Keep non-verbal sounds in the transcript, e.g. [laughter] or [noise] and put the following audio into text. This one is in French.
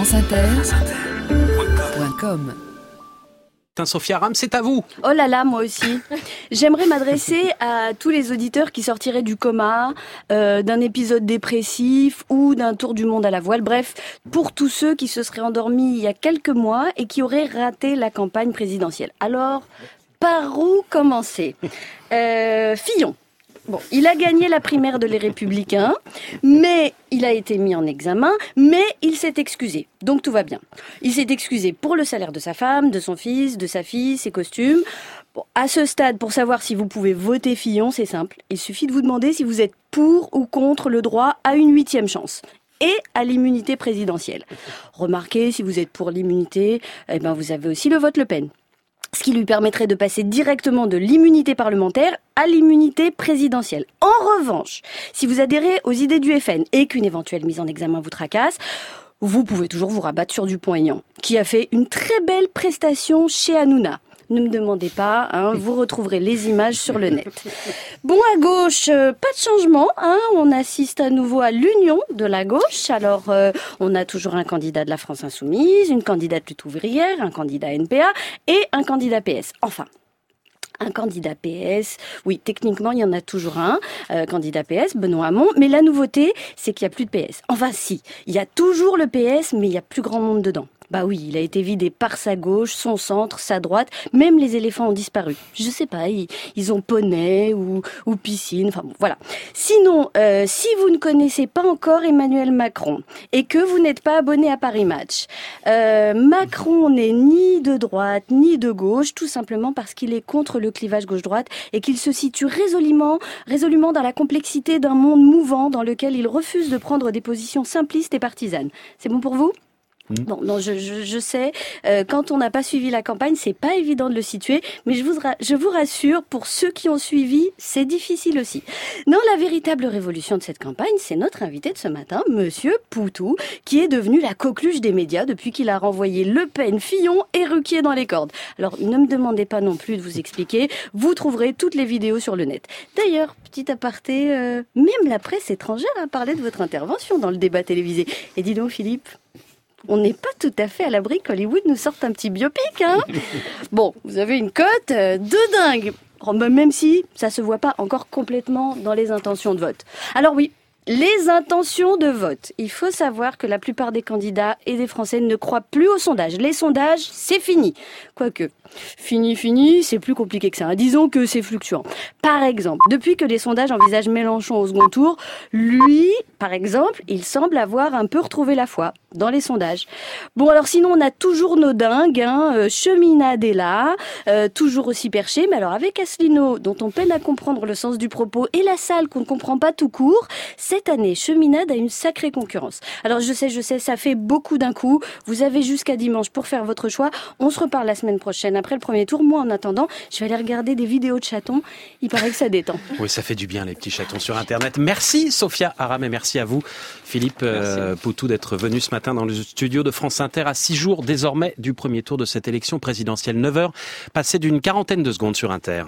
franceinter.com Sophia Ram, c'est à vous. Oh là là, moi aussi. J'aimerais m'adresser à tous les auditeurs qui sortiraient du coma, euh, d'un épisode dépressif ou d'un tour du monde à la voile. Bref, pour tous ceux qui se seraient endormis il y a quelques mois et qui auraient raté la campagne présidentielle. Alors, par où commencer? Euh, Fillon. Bon, il a gagné la primaire de les Républicains, mais il a été mis en examen, mais il s'est excusé. Donc tout va bien. Il s'est excusé pour le salaire de sa femme, de son fils, de sa fille, ses costumes. Bon, à ce stade, pour savoir si vous pouvez voter Fillon, c'est simple. Il suffit de vous demander si vous êtes pour ou contre le droit à une huitième chance et à l'immunité présidentielle. Remarquez, si vous êtes pour l'immunité, eh ben vous avez aussi le vote Le Pen ce qui lui permettrait de passer directement de l'immunité parlementaire à l'immunité présidentielle. En revanche, si vous adhérez aux idées du FN et qu'une éventuelle mise en examen vous tracasse, vous pouvez toujours vous rabattre sur Dupont-Aignan, qui a fait une très belle prestation chez Hanouna. Ne me demandez pas, hein, vous retrouverez les images sur le net. [laughs] Bon, à gauche, euh, pas de changement. Hein, on assiste à nouveau à l'union de la gauche. Alors, euh, on a toujours un candidat de la France insoumise, une candidate plutôt ouvrière, un candidat NPA et un candidat PS. Enfin, un candidat PS. Oui, techniquement, il y en a toujours un, euh, candidat PS, Benoît Hamon. Mais la nouveauté, c'est qu'il n'y a plus de PS. Enfin, si, il y a toujours le PS, mais il y a plus grand monde dedans. Bah oui, il a été vidé par sa gauche, son centre, sa droite. Même les éléphants ont disparu. Je sais pas, ils, ont poney ou, ou, piscine. Enfin bon, voilà. Sinon, euh, si vous ne connaissez pas encore Emmanuel Macron et que vous n'êtes pas abonné à Paris Match, euh, Macron n'est ni de droite ni de gauche, tout simplement parce qu'il est contre le clivage gauche-droite et qu'il se situe résolument, résolument dans la complexité d'un monde mouvant dans lequel il refuse de prendre des positions simplistes et partisanes. C'est bon pour vous? Bon, non, je, je, je sais, euh, quand on n'a pas suivi la campagne, c'est pas évident de le situer, mais je vous, je vous rassure, pour ceux qui ont suivi, c'est difficile aussi. Non, la véritable révolution de cette campagne, c'est notre invité de ce matin, Monsieur Poutou, qui est devenu la coqueluche des médias depuis qu'il a renvoyé Le Pen, Fillon et Ruquier dans les cordes. Alors, ne me demandez pas non plus de vous expliquer, vous trouverez toutes les vidéos sur le net. D'ailleurs, petit aparté, euh, même la presse étrangère a parlé de votre intervention dans le débat télévisé. Et dis donc, Philippe, on n'est pas tout à fait à l'abri qu'Hollywood nous sorte un petit biopic. Hein [laughs] bon, vous avez une cote euh, de dingue. Oh, même si ça se voit pas encore complètement dans les intentions de vote. Alors oui, les intentions de vote. Il faut savoir que la plupart des candidats et des Français ne croient plus aux sondages. Les sondages, c'est fini. Quoique, fini, fini, c'est plus compliqué que ça. Disons que c'est fluctuant. Par exemple, depuis que les sondages envisagent Mélenchon au second tour, lui, par exemple, il semble avoir un peu retrouvé la foi dans les sondages. Bon, alors sinon, on a toujours nos dingues. Hein, euh, Cheminade est là, euh, toujours aussi perché. Mais alors, avec Asselineau, dont on peine à comprendre le sens du propos, et la salle qu'on ne comprend pas tout court, cette année, Cheminade a une sacrée concurrence. Alors, je sais, je sais, ça fait beaucoup d'un coup. Vous avez jusqu'à dimanche pour faire votre choix. On se reparle la semaine prochaine après le premier tour. Moi, en attendant, je vais aller regarder des vidéos de chatons. Il paraît que ça détend. Oui, ça fait du bien, les petits chatons sur Internet. Merci, Sophia Aram, et merci à vous, Philippe euh, Poutou, d'être venu ce matin dans le studio de France Inter à six jours désormais du premier tour de cette élection présidentielle. 9 heures, passé d'une quarantaine de secondes sur Inter.